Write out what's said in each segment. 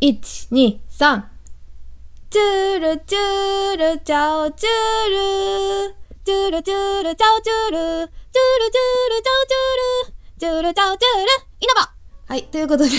1、2、3。チュールチュールチャオチュール。チュールチュールチャオチュール。チュールチュールチャオチュール。チュールチャオチュール。いなばはい、ということで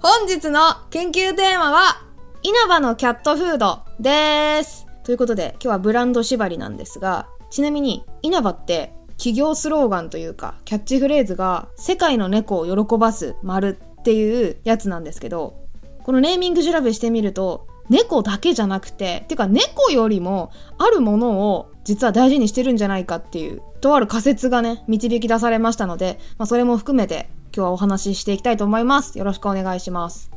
本日の研究テーマは、いなばのキャットフードです。ということで、今日はブランド縛りなんですが、ちなみにいなばって企業スローガンというか、キャッチフレーズが、世界の猫を喜ばす丸っていうやつなんですけど、このネーミング調べしてみると、猫だけじゃなくて、てか猫よりもあるものを実は大事にしてるんじゃないかっていう、とある仮説がね、導き出されましたので、まあそれも含めて今日はお話ししていきたいと思います。よろしくお願いします。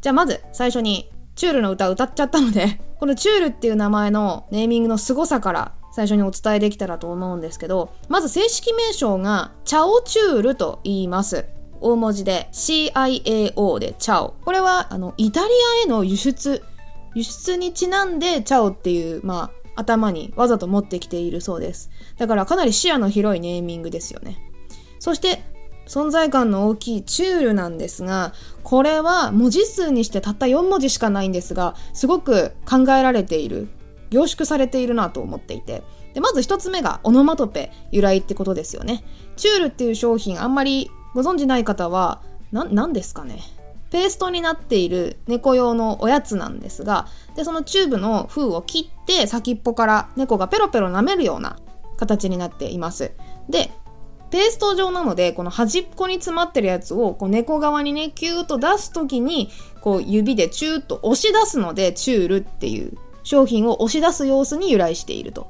じゃあまず最初にチュールの歌歌っちゃったので このチュールっていう名前のネーミングの凄さから最初にお伝えできたらと思うんですけど、まず正式名称がチャオチュールと言います。大文字で CIAO でチャオ。これはあのイタリアへの輸出、輸出にちなんでチャオっていう、まあ、頭にわざと持ってきているそうです。だからかなり視野の広いネーミングですよね。そして存在感の大きいチュールなんですが、これは文字数にしてたった4文字しかないんですが、すごく考えられている、凝縮されているなと思っていて。で、まず1つ目がオノマトペ由来ってことですよね。チュールっていう商品あんまりご存知ない方は、な、なんですかね。ペーストになっている猫用のおやつなんですが、で、そのチューブの封を切って先っぽから猫がペロペロ舐めるような形になっています。で、ペースト状なので、この端っこに詰まってるやつを、こう猫側にね、キューッと出すときに、こう指でチューッと押し出すので、チュールっていう商品を押し出す様子に由来していると。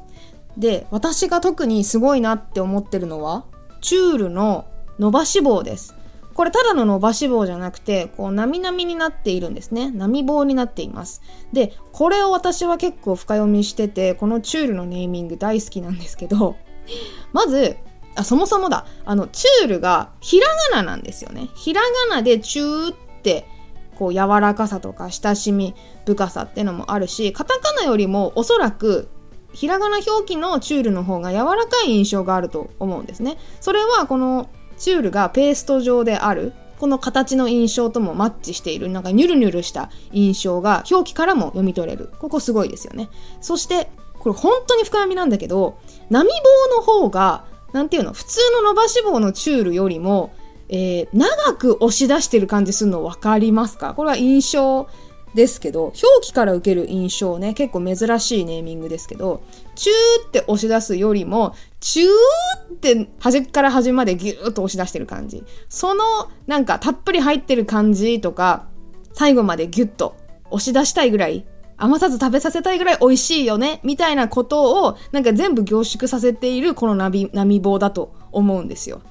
で、私が特にすごいなって思ってるのは、チュールの伸ばし棒です。これただの伸ばし棒じゃなくて、こう、なみなみになっているんですね。波棒になっています。で、これを私は結構深読みしてて、このチュールのネーミング大好きなんですけど、まず、あ、そもそもだ。あの、チュールがひらがななんですよね。ひらがなでチューって、こう、柔らかさとか親しみ深さってのもあるし、カタカナよりもおそらく、ひらがな表記のチュールの方が柔らかい印象があると思うんですね。それはこのチュールがペースト状である、この形の印象ともマッチしている、なんかニュルニュルした印象が表記からも読み取れる。ここすごいですよね。そして、これ本当に深読みなんだけど、波棒の方がなんていうの、普通の伸ばし棒のチュールよりも、えー、長く押し出してる感じするの分かりますか？これは印象ですけど、表記から受ける印象ね、結構珍しいネーミングですけど、チューって押し出すよりも、チューって端から端までギューッと押し出してる感じ。その、なんかたっぷり入ってる感じとか、最後までギュッと押し出したいぐらい余さず食べさせたいぐらい美味しいよね、みたいなことを、なんか全部凝縮させているこの波、波棒だと思うんですよ。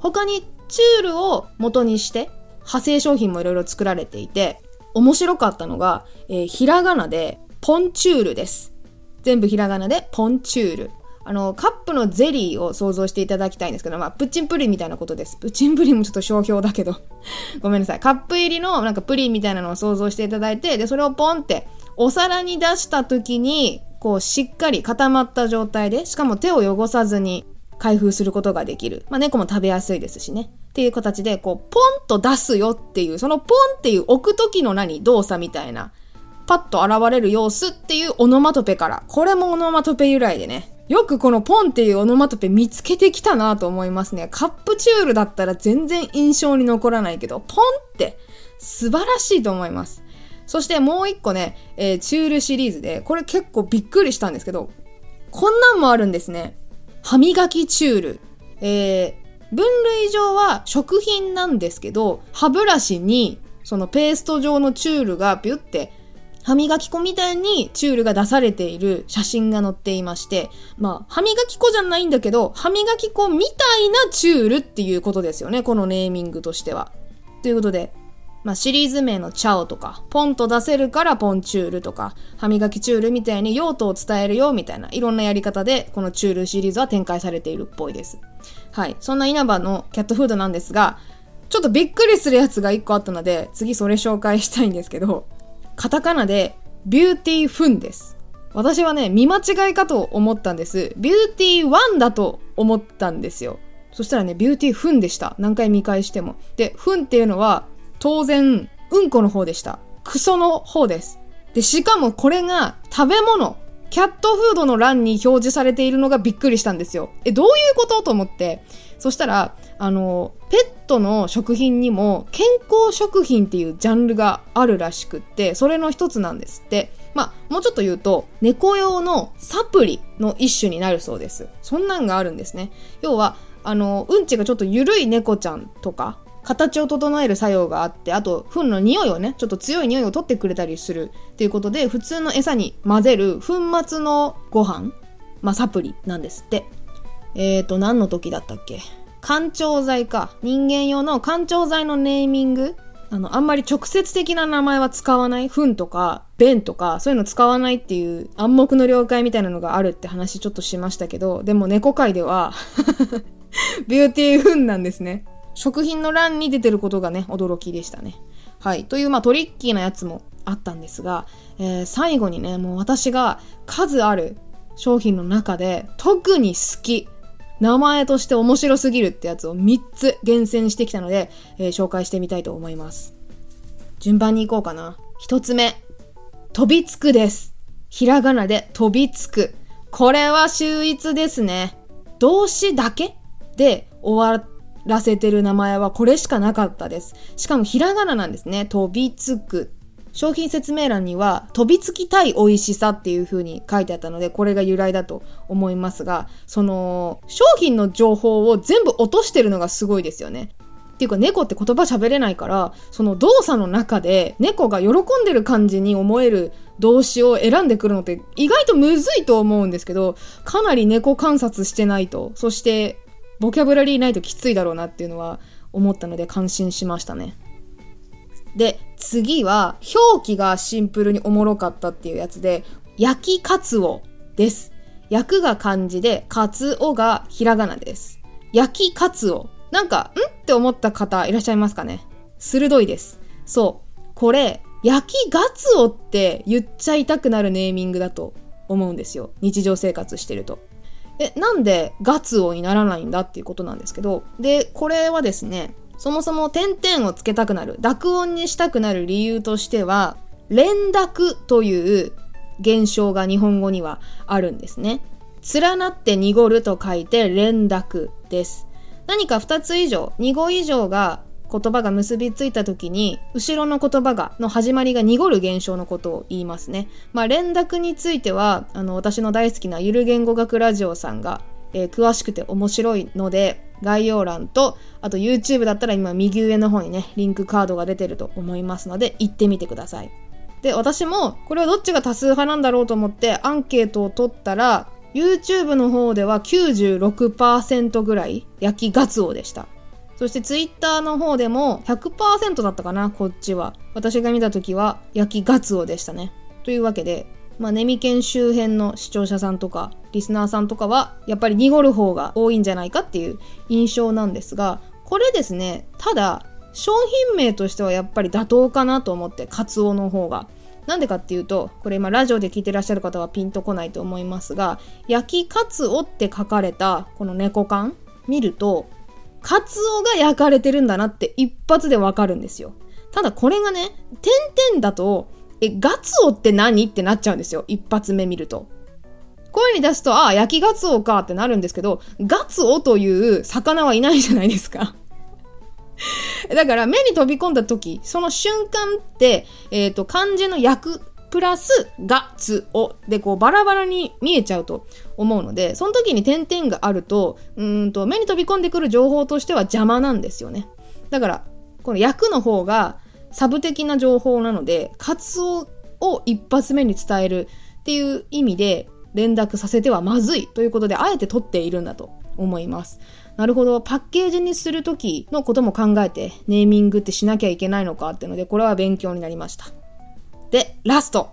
他にチュールを元にして、派生商品もいろいろ作られていて、面白かったのが、えー、ひらがなで、ポンチュールです。全部ひらがなで、ポンチュール。あの、カップのゼリーを想像していただきたいんですけど、まあ、プッチンプリンみたいなことです。プッチンプリンもちょっと商標だけど。ごめんなさい。カップ入りのなんかプリンみたいなのを想像していただいて、で、それをポンってお皿に出した時に、こう、しっかり固まった状態で、しかも手を汚さずに開封することができる。まあ、猫も食べやすいですしね。っていう形で、こう、ポンと出すよっていう、そのポンっていう置く時の何動作みたいな、パッと現れる様子っていうオノマトペから。これもオノマトペ由来でね。よくこのポンっていうオノマトペ見つけてきたなと思いますね。カップチュールだったら全然印象に残らないけど、ポンって素晴らしいと思います。そしてもう一個ね、えー、チュールシリーズで、これ結構びっくりしたんですけど、こんなんもあるんですね。歯磨きチュール。えー、分類上は食品なんですけど、歯ブラシにそのペースト状のチュールがピュって歯磨き粉みたいにチュールが出されている写真が載っていまして、まあ、歯磨き粉じゃないんだけど、歯磨き粉みたいなチュールっていうことですよね、このネーミングとしては。ということで、まあ、シリーズ名のチャオとか、ポンと出せるからポンチュールとか、歯磨きチュールみたいに用途を伝えるよみたいな、いろんなやり方で、このチュールシリーズは展開されているっぽいです。はい。そんないなばのキャットフードなんですが、ちょっとびっくりするやつが一個あったので、次それ紹介したいんですけど、カタカナでビューティーフンです。私はね、見間違いかと思ったんです。ビューティーワンだと思ったんですよ。そしたらね、ビューティーフンでした。何回見返しても。で、フンっていうのは、当然、うんこの方でした。クソの方です。で、しかもこれが食べ物、キャットフードの欄に表示されているのがびっくりしたんですよ。え、どういうこと？と思って。そしたら、あの、ペットの食品にも健康食品っていうジャンルがあるらしくって、それの一つなんですって。まあ、もうちょっと言うと、猫用のサプリの一種になるそうです。そんなんがあるんですね。要は、あの、うんちがちょっと緩い猫ちゃんとか、形を整える作用があって、あと、糞の匂いをね、ちょっと強い匂いを取ってくれたりするっていうことで、普通の餌に混ぜる粉末のご飯、まあ、サプリなんですって。えーと、何の時だったっけ？干潮剤か。人間用の干潮剤のネーミング？あの、あんまり直接的な名前は使わない。糞とか、便とか、そういうの使わないっていう暗黙の了解みたいなのがあるって話ちょっとしましたけど、でも猫界では ビューティー糞なんですね。食品の欄に出てることがね、驚きでしたね。はい。という、まあトリッキーなやつもあったんですが、えー、最後にね、もう私が数ある商品の中で特に好き、名前として面白すぎるってやつを3つ厳選してきたので、えー、紹介してみたいと思います。順番に行こうかな。1つ目、飛びつくです。ひらがなで飛びつく。これは秀逸ですね。動詞だけで終わらせてる名前はこれしかなかったです。しかもひらがななんですね。飛びつく商品説明欄には飛びつきたい美味しさっていう風に書いてあったので、これが由来だと思いますが、その、商品の情報を全部落としてるのがすごいですよね。っていうか猫って言葉喋れないから、その動作の中で猫が喜んでる感じに思える動詞を選んでくるのって意外とむずいと思うんですけど、かなり猫観察してないと、そしてボキャブラリーないときついだろうなっていうのは思ったので感心しましたね。で、次は、表記がシンプルにおもろかったっていうやつで、焼きカツオです。焼くが漢字で、カツオがひらがなです。焼きカツオ。なんか、ん？って思った方いらっしゃいますかね？鋭いです。そう。これ、焼きガツオって言っちゃいたくなるネーミングだと思うんですよ。日常生活してると。え、なんでガツオにならないんだっていうことなんですけど。で、これはですね、そもそも点々をつけたくなる、濁音にしたくなる理由としては、連絡という現象が日本語にはあるんですね。連なって濁ると書いて連絡です。何か2つ以上、2語以上が言葉が結びついた時に、後ろの言葉が、の始まりが濁る現象のことを言いますね。まあ、連絡については、あの、私の大好きなゆる言語学ラジオさんがえー、詳しくて面白いので、概要欄と、あと YouTube だったら今右上の方にね、リンクカードが出てると思いますので、行ってみてください。で、私も、これはどっちが多数派なんだろうと思ってアンケートを取ったら、YouTube の方では96%ぐらい焼きガツオでした。そして Twitter の方でも100%だったかな、こっちは。私が見た時は焼きガツオでしたね。というわけで、まあ、ネミケン周辺の視聴者さんとか、リスナーさんとかは、やっぱり濁る方が多いんじゃないかっていう印象なんですが、これですね、ただ、商品名としてはやっぱり妥当かなと思って、カツオの方が。なんでかっていうと、これ今ラジオで聞いてらっしゃる方はピンとこないと思いますが、焼きカツオって書かれたこの猫缶見ると、カツオが焼かれてるんだなって一発でわかるんですよ。ただこれがね、点々だとえ、ガツオって何ってなっちゃうんですよ。一発目見ると。声に出すと、ああ、焼きガツオかってなるんですけど、ガツオという魚はいないじゃないですか。だから目に飛び込んだ時、その瞬間って、えっ、ー、と、漢字の焼くプラスガツオでこうバラバラに見えちゃうと思うので、その時に点々があると、うんと目に飛び込んでくる情報としては邪魔なんですよね。だから、この焼くの方が、サブ的な情報なので、カツオを一発目に伝えるっていう意味で連絡させてはまずいということで、あえて取っているんだと思います。なるほど。パッケージにするときのことも考えて、ネーミングってしなきゃいけないのかっていうので、これは勉強になりました。で、ラスト。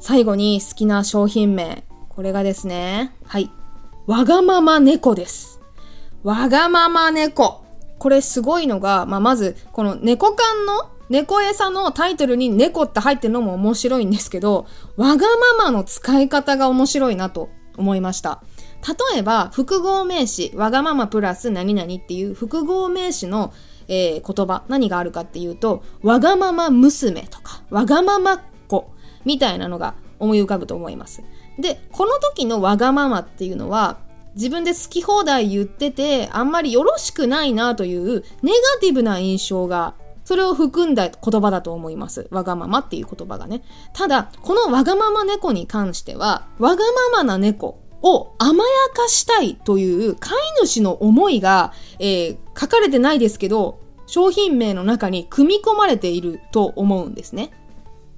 最後に好きな商品名。これがですね。はい。わがまま猫です。わがまま猫。これすごいのが、まあ、まず、この猫缶の猫餌のタイトルに猫って入ってるのも面白いんですけど、わがままの使い方が面白いなと思いました。例えば、複合名詞、わがままプラス何々っていう複合名詞の、えー、言葉、何があるかっていうと、わがまま娘とか、わがままみたいなのが思い浮かぶと思います。で、この時のわがままっていうのは、自分で好き放題言ってて、あんまりよろしくないなというネガティブな印象がそれを含んだ言葉だと思います。わがままっていう言葉がね。ただ、このわがまま猫に関しては、わがままな猫を甘やかしたいという飼い主の思いが、えー、書かれてないですけど、商品名の中に組み込まれていると思うんですね。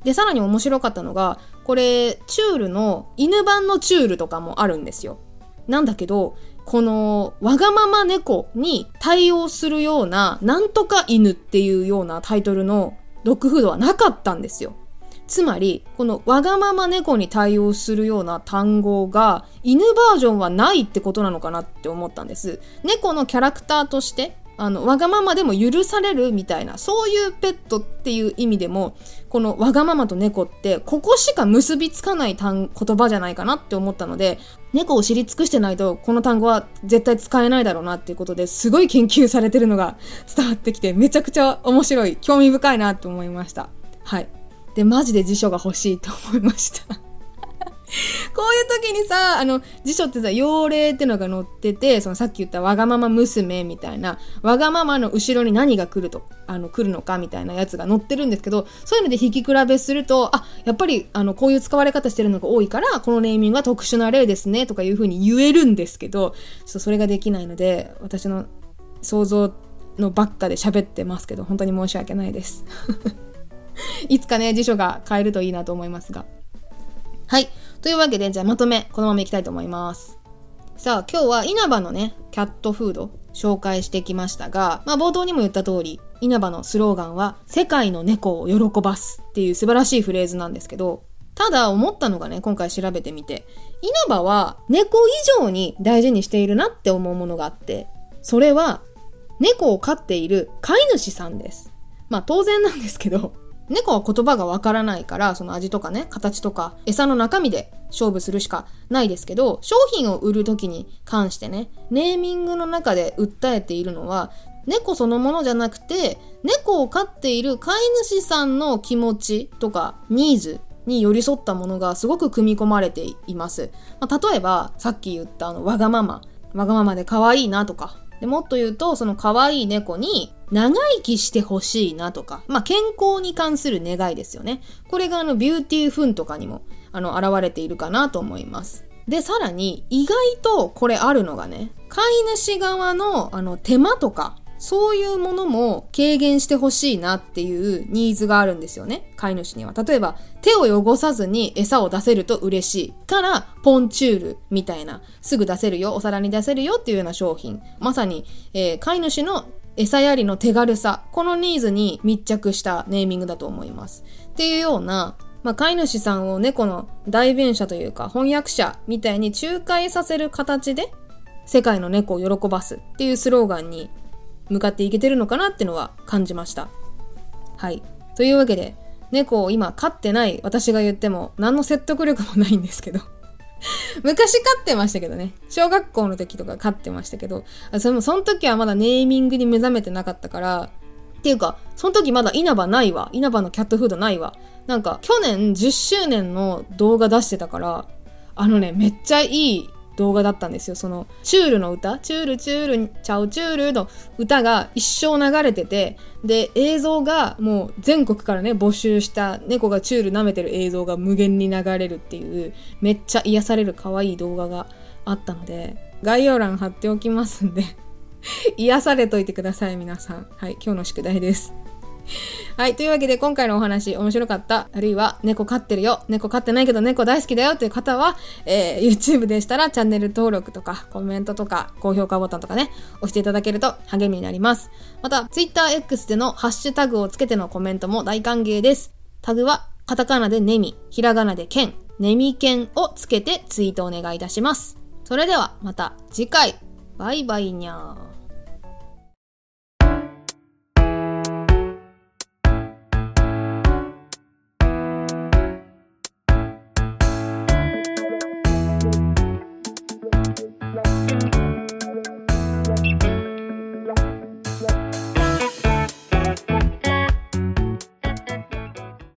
で、さらに面白かったのが、これ、チュールの、犬版のチュールとかもあるんですよ。なんだけど、このわがまま猫に対応するようななんとか犬っていうようなタイトルのドッグフードはなかったんですよ。つまり、このわがまま猫に対応するような単語が犬バージョンはないってことなのかなって思ったんです。猫のキャラクターとしてあの、わがままでも許されるみたいな、そういうペットっていう意味でも、このわがままと猫って、ここしか結びつかない単言葉じゃないかなって思ったので、猫を知り尽くしてないと、この単語は絶対使えないだろうなっていうことですごい研究されてるのが伝わってきて、めちゃくちゃ面白い、興味深いなって思いました。はい。で、マジで辞書が欲しいと思いました こういう時にさ、あの、辞書ってさ、用例ってのが載ってて、そのさっき言ったわがまま娘みたいな、わがままの後ろに何が来ると、あの、来るのかみたいなやつが載ってるんですけど、そういうので引き比べすると、あ、やっぱり、あの、こういう使われ方してるのが多いから、このネーミングは特殊な例ですね、とかいう風に言えるんですけど、ちょっとそれができないので、私の想像のばっかで喋ってますけど、本当に申し訳ないです。いつかね、辞書が変えるといいなと思いますが。はい。というわけで、じゃあまとめ、このままいきたいと思います。さあ、今日は稲葉のね、キャットフード、紹介してきましたが、まあ冒頭にも言った通り、稲葉のスローガンは、世界の猫を喜ばすっていう素晴らしいフレーズなんですけど、ただ思ったのがね、今回調べてみて、稲葉は猫以上に大事にしているなって思うものがあって、それは猫を飼っている飼い主さんです。まあ当然なんですけど、猫は言葉がわからないから、その味とかね、形とか、餌の中身で勝負するしかないですけど、商品を売る時に関してね、ネーミングの中で訴えているのは、猫そのものじゃなくて、猫を飼っている飼い主さんの気持ちとか、ニーズに寄り添ったものがすごく組み込まれています。まあ、例えば、さっき言ったあの、わがまま。わがままで可愛いなとか。でもっと言うと、その可愛い猫に長生きしてほしいなとか、まあ、健康に関する願いですよね。これがあの、ビューティーフンとかにも、あの、現れているかなと思います。で、さらに、意外とこれあるのがね、飼い主側の、あの、手間とか、そういうものも軽減してほしいなっていうニーズがあるんですよね。飼い主には。例えば、手を汚さずに餌を出せると嬉しいから、ポンチュールみたいな、すぐ出せるよ、お皿に出せるよっていうような商品。まさに、えー、飼い主の餌やりの手軽さ、このニーズに密着したネーミングだと思います。っていうような、まあ、飼い主さんを猫の代弁者というか翻訳者みたいに仲介させる形で世界の猫を喜ばすっていうスローガンに向かっていけてるのかなってのは感じました。はい。というわけで、猫を今飼ってない私が言っても何の説得力もないんですけど 昔飼ってましたけどね。小学校の時とか飼ってましたけど、それもその時はまだネーミングに目覚めてなかったから、っていうか、その時まだ稲葉ないわ。稲葉のキャットフードないわ。なんか、去年10周年の動画出してたから、あのね、めっちゃいい動画だったんですよ。その、チュールの歌、チュールチュール、チャオチュールの歌が一生流れてて、で、映像がもう全国からね、募集した猫がチュール舐めてる映像が無限に流れるっていう、めっちゃ癒される可愛い動画があったので、概要欄貼っておきますんで 癒されといてください、皆さん。はい、今日の宿題です。はい。というわけで今回のお話面白かった、あるいは猫飼ってるよ、猫飼ってないけど猫大好きだよという方は、えー、YouTube でしたらチャンネル登録とかコメントとか高評価ボタンとかね、押していただけると励みになります。また、TwitterX でのハッシュタグをつけてのコメントも大歓迎です。タグはカタカナでネミ、ひらがなでケン、ネミケンをつけてツイートお願いいたします。それではまた次回。バイバイにゃー。